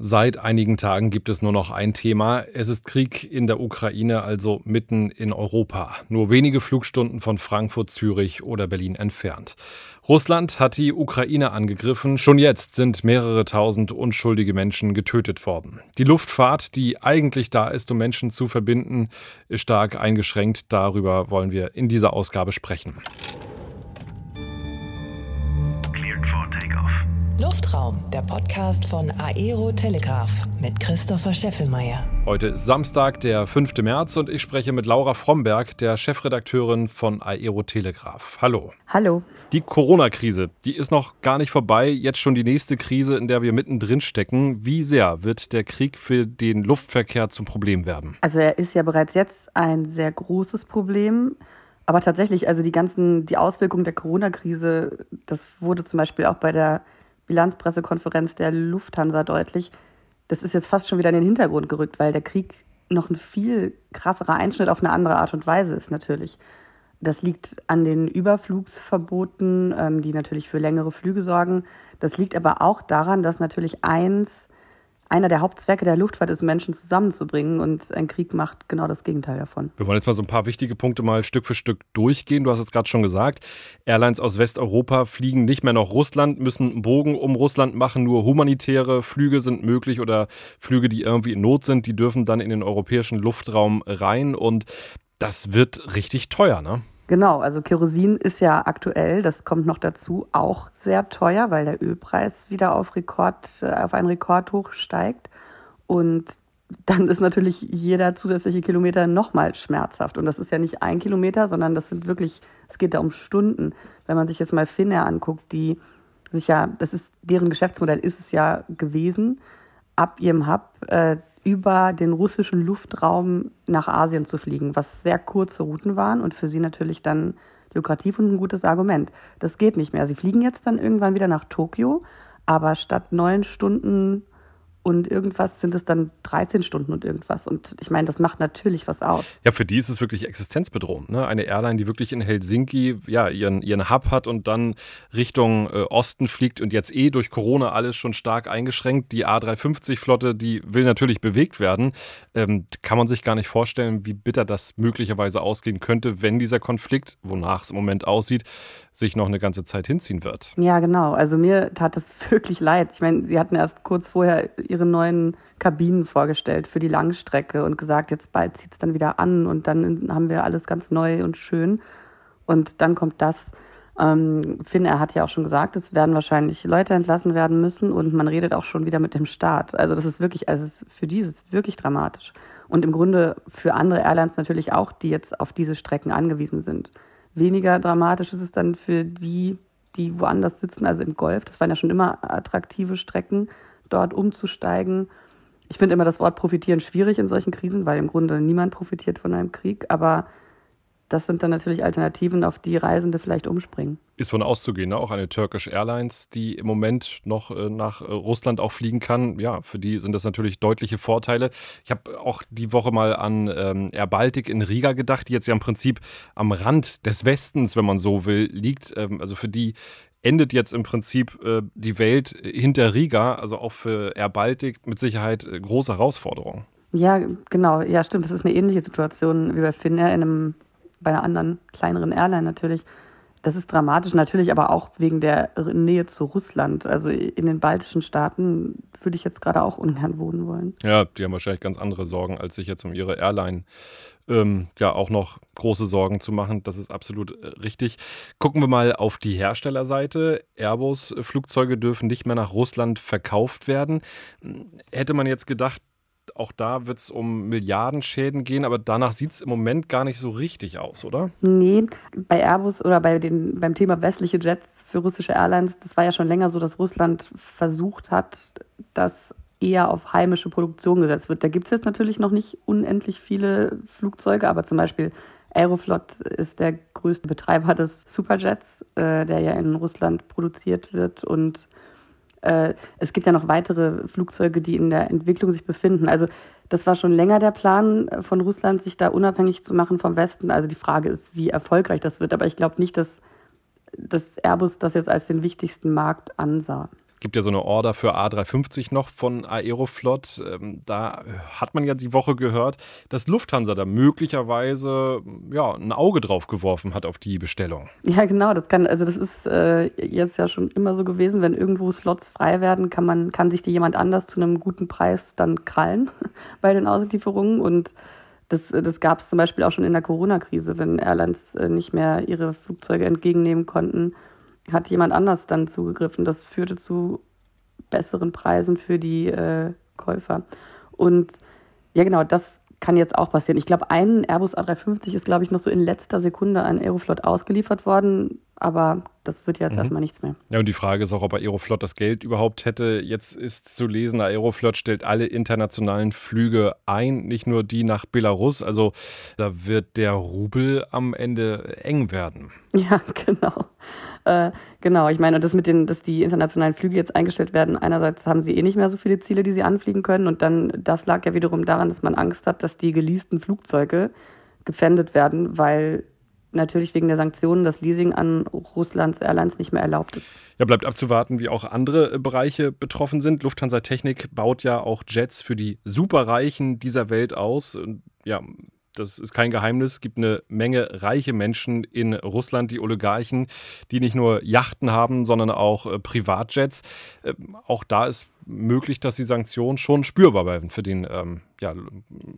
Seit einigen Tagen gibt es nur noch ein Thema. Es ist Krieg in der Ukraine, also mitten in Europa. Nur wenige Flugstunden von Frankfurt, Zürich oder Berlin entfernt. Russland hat die Ukraine angegriffen. Schon jetzt sind mehrere tausend unschuldige Menschen getötet worden. Die Luftfahrt, die eigentlich da ist, um Menschen zu verbinden, ist stark eingeschränkt. Darüber wollen wir in dieser Ausgabe sprechen. Luftraum, der Podcast von Aero Telegraph mit Christopher Scheffelmeier. Heute ist Samstag, der 5. März und ich spreche mit Laura Fromberg, der Chefredakteurin von Aero Telegraph. Hallo. Hallo. Die Corona-Krise, die ist noch gar nicht vorbei. Jetzt schon die nächste Krise, in der wir mittendrin stecken. Wie sehr wird der Krieg für den Luftverkehr zum Problem werden? Also er ist ja bereits jetzt ein sehr großes Problem. Aber tatsächlich, also die ganzen, die Auswirkungen der Corona-Krise, das wurde zum Beispiel auch bei der Bilanzpressekonferenz der Lufthansa deutlich. Das ist jetzt fast schon wieder in den Hintergrund gerückt, weil der Krieg noch ein viel krasserer Einschnitt auf eine andere Art und Weise ist natürlich. Das liegt an den Überflugsverboten, ähm, die natürlich für längere Flüge sorgen. Das liegt aber auch daran, dass natürlich eins einer der Hauptzwecke der Luftfahrt ist, Menschen zusammenzubringen und ein Krieg macht genau das Gegenteil davon. Wir wollen jetzt mal so ein paar wichtige Punkte mal Stück für Stück durchgehen. Du hast es gerade schon gesagt. Airlines aus Westeuropa fliegen nicht mehr nach Russland, müssen einen Bogen um Russland machen. Nur humanitäre Flüge sind möglich oder Flüge, die irgendwie in Not sind, die dürfen dann in den europäischen Luftraum rein und das wird richtig teuer, ne? Genau, also Kerosin ist ja aktuell, das kommt noch dazu, auch sehr teuer, weil der Ölpreis wieder auf Rekord, äh, auf einen Rekordhoch steigt. Und dann ist natürlich jeder zusätzliche Kilometer nochmal schmerzhaft. Und das ist ja nicht ein Kilometer, sondern das sind wirklich, es geht da um Stunden. Wenn man sich jetzt mal Finnair anguckt, die sich ja, das ist, deren Geschäftsmodell ist es ja gewesen, ab ihrem Hub äh, über den russischen Luftraum nach Asien zu fliegen, was sehr kurze Routen waren und für sie natürlich dann lukrativ und ein gutes Argument. Das geht nicht mehr. Sie fliegen jetzt dann irgendwann wieder nach Tokio, aber statt neun Stunden und irgendwas sind es dann 13 Stunden und irgendwas. Und ich meine, das macht natürlich was aus. Ja, für die ist es wirklich existenzbedrohend. Ne? Eine Airline, die wirklich in Helsinki ja, ihren, ihren Hub hat und dann Richtung äh, Osten fliegt und jetzt eh durch Corona alles schon stark eingeschränkt. Die A350-Flotte, die will natürlich bewegt werden. Ähm, kann man sich gar nicht vorstellen, wie bitter das möglicherweise ausgehen könnte, wenn dieser Konflikt, wonach es im Moment aussieht, sich noch eine ganze Zeit hinziehen wird. Ja, genau. Also mir tat es wirklich leid. Ich meine, sie hatten erst kurz vorher ihre neuen Kabinen vorgestellt für die Langstrecke und gesagt, jetzt bald zieht es dann wieder an und dann haben wir alles ganz neu und schön. Und dann kommt das. Ähm, Finn, er hat ja auch schon gesagt, es werden wahrscheinlich Leute entlassen werden müssen und man redet auch schon wieder mit dem Staat. Also das ist wirklich, also für die ist es wirklich dramatisch. Und im Grunde für andere Airlines natürlich auch, die jetzt auf diese Strecken angewiesen sind. Weniger dramatisch ist es dann für die, die woanders sitzen, also im Golf. Das waren ja schon immer attraktive Strecken dort umzusteigen. Ich finde immer das Wort profitieren schwierig in solchen Krisen, weil im Grunde niemand profitiert von einem Krieg. Aber das sind dann natürlich Alternativen, auf die Reisende vielleicht umspringen. Ist von auszugehen, ne? auch eine Turkish Airlines, die im Moment noch äh, nach äh, Russland auch fliegen kann. Ja, für die sind das natürlich deutliche Vorteile. Ich habe auch die Woche mal an ähm, Air Baltic in Riga gedacht, die jetzt ja im Prinzip am Rand des Westens, wenn man so will, liegt. Ähm, also für die endet jetzt im Prinzip äh, die Welt hinter Riga, also auch für Air Baltic mit Sicherheit äh, große Herausforderung. Ja, genau. Ja, stimmt. Das ist eine ähnliche Situation wie bei Finnair in einem, bei einer anderen kleineren Airline natürlich. Das ist dramatisch, natürlich aber auch wegen der Nähe zu Russland. Also in den baltischen Staaten würde ich jetzt gerade auch ungern wohnen wollen. Ja, die haben wahrscheinlich ganz andere Sorgen, als sich jetzt um ihre Airline ähm, ja auch noch große Sorgen zu machen. Das ist absolut äh, richtig. Gucken wir mal auf die Herstellerseite. Airbus-Flugzeuge dürfen nicht mehr nach Russland verkauft werden. Hätte man jetzt gedacht, auch da wird es um Milliardenschäden gehen, aber danach sieht es im Moment gar nicht so richtig aus, oder? Nee, bei Airbus oder bei den, beim Thema westliche Jets für russische Airlines, das war ja schon länger so, dass Russland versucht hat, dass eher auf heimische Produktion gesetzt wird. Da gibt es jetzt natürlich noch nicht unendlich viele Flugzeuge, aber zum Beispiel Aeroflot ist der größte Betreiber des Superjets, äh, der ja in Russland produziert wird und äh, es gibt ja noch weitere Flugzeuge, die in der Entwicklung sich befinden. Also das war schon länger der Plan von Russland, sich da unabhängig zu machen vom Westen. Also die Frage ist, wie erfolgreich das wird. Aber ich glaube nicht, dass, dass Airbus das jetzt als den wichtigsten Markt ansah. Gibt ja so eine Order für A350 noch von Aeroflot. Ähm, da hat man ja die Woche gehört, dass Lufthansa da möglicherweise ja, ein Auge drauf geworfen hat auf die Bestellung. Ja, genau. Das kann, also das ist äh, jetzt ja schon immer so gewesen, wenn irgendwo Slots frei werden, kann man, kann sich die jemand anders zu einem guten Preis dann krallen bei den Auslieferungen. Und das, das gab es zum Beispiel auch schon in der Corona-Krise, wenn Airlines äh, nicht mehr ihre Flugzeuge entgegennehmen konnten hat jemand anders dann zugegriffen. Das führte zu besseren Preisen für die äh, Käufer. Und ja, genau, das kann jetzt auch passieren. Ich glaube, ein Airbus A350 ist, glaube ich, noch so in letzter Sekunde an Aeroflot ausgeliefert worden aber das wird jetzt mhm. erstmal nichts mehr. Ja, und die Frage ist auch, ob Aeroflot das Geld überhaupt hätte. Jetzt ist zu lesen, Aeroflot stellt alle internationalen Flüge ein, nicht nur die nach Belarus. Also da wird der Rubel am Ende eng werden. Ja, genau. Äh, genau, ich meine, das mit den, dass die internationalen Flüge jetzt eingestellt werden, einerseits haben sie eh nicht mehr so viele Ziele, die sie anfliegen können. Und dann, das lag ja wiederum daran, dass man Angst hat, dass die geleasten Flugzeuge gefändet werden, weil natürlich wegen der Sanktionen das Leasing an Russlands Airlines nicht mehr erlaubt ist. Ja, bleibt abzuwarten, wie auch andere äh, Bereiche betroffen sind. Lufthansa Technik baut ja auch Jets für die Superreichen dieser Welt aus. Ja, das ist kein Geheimnis. Es gibt eine Menge reiche Menschen in Russland, die Oligarchen, die nicht nur Yachten haben, sondern auch äh, Privatjets. Äh, auch da ist möglich, dass die Sanktionen schon spürbar werden für den ähm, ja,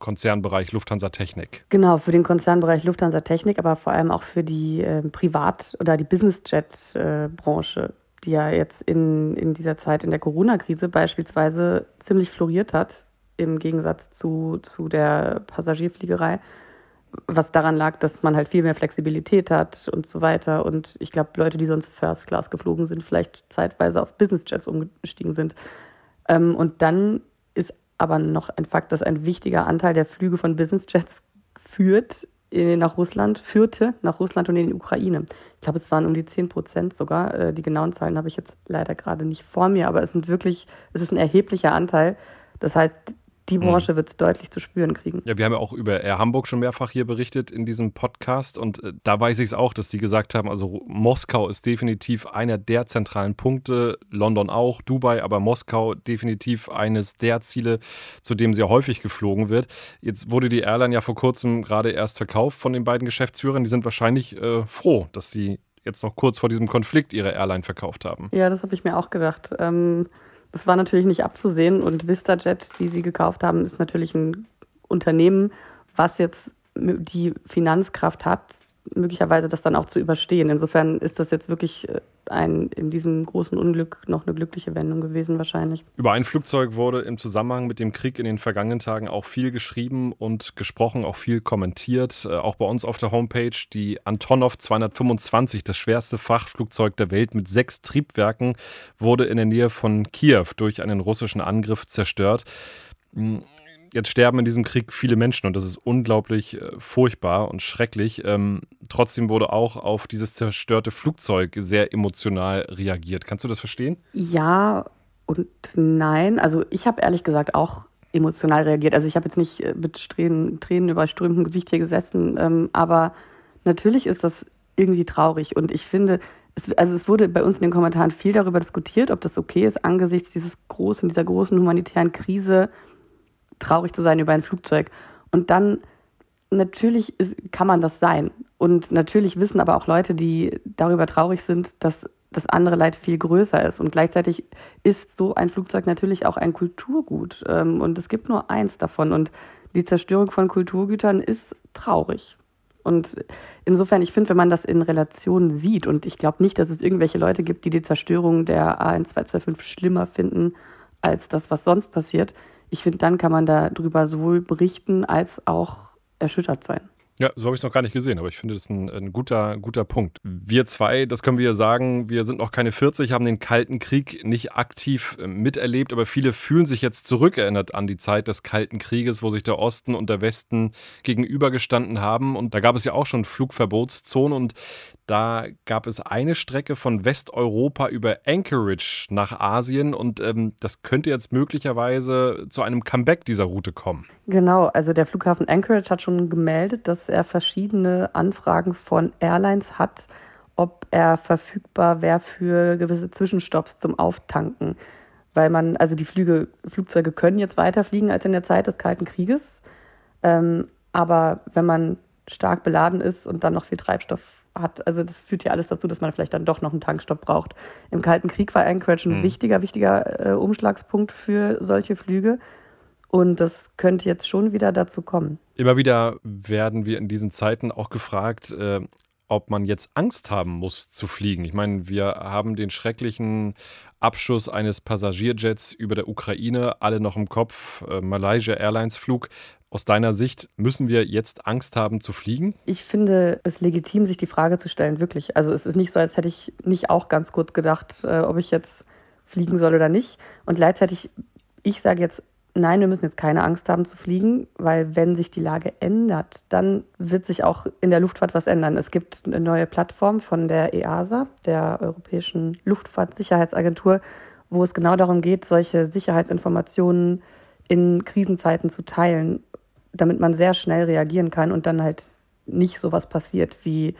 Konzernbereich Lufthansa Technik. Genau, für den Konzernbereich Lufthansa Technik, aber vor allem auch für die äh, Privat- oder die Businessjet-Branche. Äh, die ja jetzt in, in dieser Zeit in der Corona-Krise beispielsweise ziemlich floriert hat, im Gegensatz zu, zu der Passagierfliegerei, was daran lag, dass man halt viel mehr Flexibilität hat und so weiter. Und ich glaube, Leute, die sonst First Class geflogen sind, vielleicht zeitweise auf Business Jets umgestiegen sind. Ähm, und dann ist aber noch ein Fakt, dass ein wichtiger Anteil der Flüge von Business Jets führt in, nach Russland, führte nach Russland und in die Ukraine. Ich glaube, es waren um die 10 Prozent sogar. Äh, die genauen Zahlen habe ich jetzt leider gerade nicht vor mir, aber es sind wirklich, es ist ein erheblicher Anteil. Das heißt, die hm. Branche wird es deutlich zu spüren kriegen. Ja, wir haben ja auch über Air Hamburg schon mehrfach hier berichtet in diesem Podcast und äh, da weiß ich es auch, dass die gesagt haben, also Moskau ist definitiv einer der zentralen Punkte, London auch, Dubai, aber Moskau definitiv eines der Ziele, zu dem sehr häufig geflogen wird. Jetzt wurde die Airline ja vor kurzem gerade erst verkauft von den beiden Geschäftsführern. Die sind wahrscheinlich äh, froh, dass sie jetzt noch kurz vor diesem Konflikt ihre Airline verkauft haben. Ja, das habe ich mir auch gedacht. Ähm das war natürlich nicht abzusehen und VistaJet, die sie gekauft haben, ist natürlich ein Unternehmen, was jetzt die Finanzkraft hat, möglicherweise das dann auch zu überstehen. Insofern ist das jetzt wirklich äh, ein, in diesem großen Unglück noch eine glückliche Wendung gewesen wahrscheinlich. Über ein Flugzeug wurde im Zusammenhang mit dem Krieg in den vergangenen Tagen auch viel geschrieben und gesprochen, auch viel kommentiert. Äh, auch bei uns auf der Homepage die Antonov 225, das schwerste Fachflugzeug der Welt mit sechs Triebwerken, wurde in der Nähe von Kiew durch einen russischen Angriff zerstört. Jetzt sterben in diesem Krieg viele Menschen und das ist unglaublich äh, furchtbar und schrecklich. Ähm, trotzdem wurde auch auf dieses zerstörte Flugzeug sehr emotional reagiert. Kannst du das verstehen? Ja und nein. Also ich habe ehrlich gesagt auch emotional reagiert. Also ich habe jetzt nicht äh, mit Tränen, Tränen überströmtem Gesicht hier gesessen, ähm, aber natürlich ist das irgendwie traurig und ich finde, es, also es wurde bei uns in den Kommentaren viel darüber diskutiert, ob das okay ist angesichts dieses großen, dieser großen humanitären Krise traurig zu sein über ein Flugzeug. Und dann natürlich ist, kann man das sein. Und natürlich wissen aber auch Leute, die darüber traurig sind, dass das andere Leid viel größer ist. Und gleichzeitig ist so ein Flugzeug natürlich auch ein Kulturgut. Ähm, und es gibt nur eins davon. Und die Zerstörung von Kulturgütern ist traurig. Und insofern, ich finde, wenn man das in Relation sieht, und ich glaube nicht, dass es irgendwelche Leute gibt, die die Zerstörung der A1225 schlimmer finden als das, was sonst passiert, ich finde, dann kann man darüber sowohl berichten als auch erschüttert sein. Ja, so habe ich es noch gar nicht gesehen, aber ich finde das ein, ein, guter, guter Punkt. Wir zwei, das können wir ja sagen, wir sind noch keine 40, haben den Kalten Krieg nicht aktiv äh, miterlebt, aber viele fühlen sich jetzt zurückerinnert an die Zeit des Kalten Krieges, wo sich der Osten und der Westen gegenübergestanden haben. Und da gab es ja auch schon Flugverbotszonen und da gab es eine Strecke von Westeuropa über Anchorage nach Asien und ähm, das könnte jetzt möglicherweise zu einem Comeback dieser Route kommen. Genau, also der Flughafen Anchorage hat schon gemeldet, dass er verschiedene Anfragen von Airlines hat, ob er verfügbar wäre für gewisse Zwischenstopps zum Auftanken. Weil man, also die Flüge, Flugzeuge können jetzt weiter fliegen als in der Zeit des Kalten Krieges. Ähm, aber wenn man stark beladen ist und dann noch viel Treibstoff hat, also das führt ja alles dazu, dass man vielleicht dann doch noch einen Tankstopp braucht. Im Kalten Krieg war Anchorage ein mhm. wichtiger, wichtiger äh, Umschlagspunkt für solche Flüge. Und das könnte jetzt schon wieder dazu kommen. Immer wieder werden wir in diesen Zeiten auch gefragt, äh, ob man jetzt Angst haben muss zu fliegen. Ich meine, wir haben den schrecklichen Abschuss eines Passagierjets über der Ukraine alle noch im Kopf, äh, Malaysia Airlines Flug. Aus deiner Sicht müssen wir jetzt Angst haben zu fliegen? Ich finde es legitim, sich die Frage zu stellen, wirklich. Also es ist nicht so, als hätte ich nicht auch ganz kurz gedacht, äh, ob ich jetzt fliegen soll oder nicht. Und gleichzeitig, ich sage jetzt nein, wir müssen jetzt keine Angst haben zu fliegen, weil wenn sich die Lage ändert, dann wird sich auch in der Luftfahrt was ändern. Es gibt eine neue Plattform von der EASA, der Europäischen Luftfahrtsicherheitsagentur, wo es genau darum geht, solche Sicherheitsinformationen in Krisenzeiten zu teilen, damit man sehr schnell reagieren kann und dann halt nicht so was passiert wie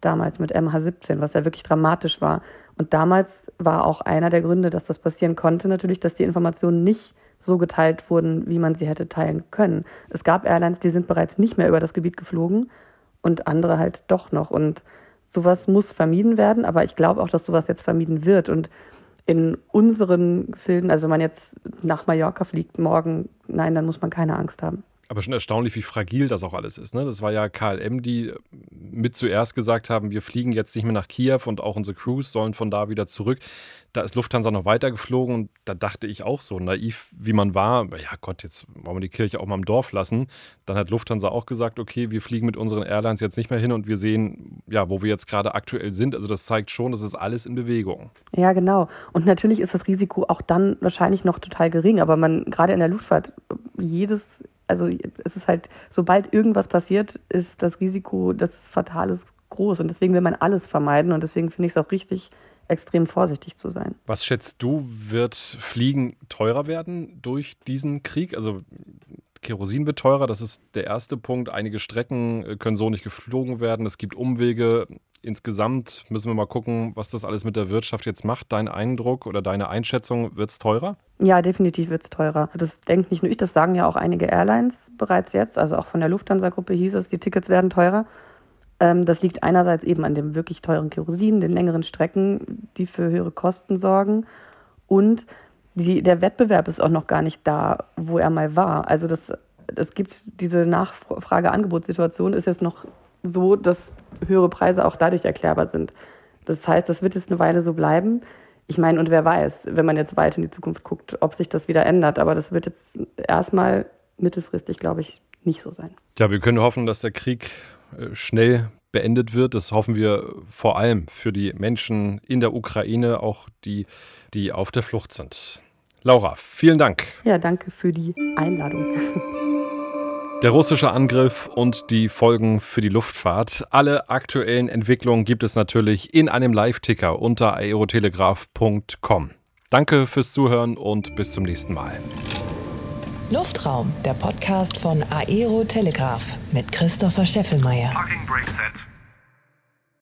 damals mit MH17, was ja wirklich dramatisch war. Und damals war auch einer der Gründe, dass das passieren konnte, natürlich, dass die Informationen nicht so geteilt wurden, wie man sie hätte teilen können. Es gab Airlines, die sind bereits nicht mehr über das Gebiet geflogen und andere halt doch noch. Und sowas muss vermieden werden, aber ich glaube auch, dass sowas jetzt vermieden wird. Und in unseren Filmen, also wenn man jetzt nach Mallorca fliegt morgen, nein, dann muss man keine Angst haben. Aber schon erstaunlich, wie fragil das auch alles ist. Ne? Das war ja KLM, die mit zuerst gesagt haben, wir fliegen jetzt nicht mehr nach Kiew und auch unsere Crews sollen von da wieder zurück. Da ist Lufthansa noch weiter geflogen und da dachte ich auch so, naiv wie man war, ja Gott, jetzt wollen wir die Kirche auch mal im Dorf lassen. Dann hat Lufthansa auch gesagt, okay, wir fliegen mit unseren Airlines jetzt nicht mehr hin und wir sehen, ja, wo wir jetzt gerade aktuell sind. Also das zeigt schon, das ist alles in Bewegung. Ja, genau. Und natürlich ist das Risiko auch dann wahrscheinlich noch total gering, aber man, gerade in der Luftfahrt, jedes also es ist halt, sobald irgendwas passiert, ist das Risiko, dass es fatal ist, groß. Und deswegen will man alles vermeiden. Und deswegen finde ich es auch richtig, extrem vorsichtig zu sein. Was schätzt du, wird Fliegen teurer werden durch diesen Krieg? Also Kerosin wird teurer, das ist der erste Punkt. Einige Strecken äh, können so nicht geflogen werden. Es gibt Umwege. Insgesamt müssen wir mal gucken, was das alles mit der Wirtschaft jetzt macht. Dein Eindruck oder deine Einschätzung, wird es teurer? Ja, definitiv wird es teurer. Das denkt nicht nur ich, das sagen ja auch einige Airlines bereits jetzt. Also auch von der Lufthansa-Gruppe hieß es, die Tickets werden teurer. Ähm, das liegt einerseits eben an dem wirklich teuren Kerosin, den längeren Strecken, die für höhere Kosten sorgen. Und die, der Wettbewerb ist auch noch gar nicht da, wo er mal war. Also das, es gibt diese Nachfrage-Angebotssituation ist jetzt noch so, dass höhere Preise auch dadurch erklärbar sind. Das heißt, das wird jetzt eine Weile so bleiben. Ich meine, und wer weiß, wenn man jetzt weiter in die Zukunft guckt, ob sich das wieder ändert. Aber das wird jetzt erstmal mittelfristig, glaube ich, nicht so sein. Ja, wir können hoffen, dass der Krieg äh, schnell beendet wird. Das hoffen wir vor allem für die Menschen in der Ukraine, auch die, die auf der Flucht sind. Laura, vielen Dank. Ja, danke für die Einladung. Der russische Angriff und die Folgen für die Luftfahrt. Alle aktuellen Entwicklungen gibt es natürlich in einem Live-Ticker unter aerotelegraph.com. Danke fürs Zuhören und bis zum nächsten Mal. Luftraum, der Podcast von Aero Telegraph mit Christopher Scheffelmeier. Parking brake set.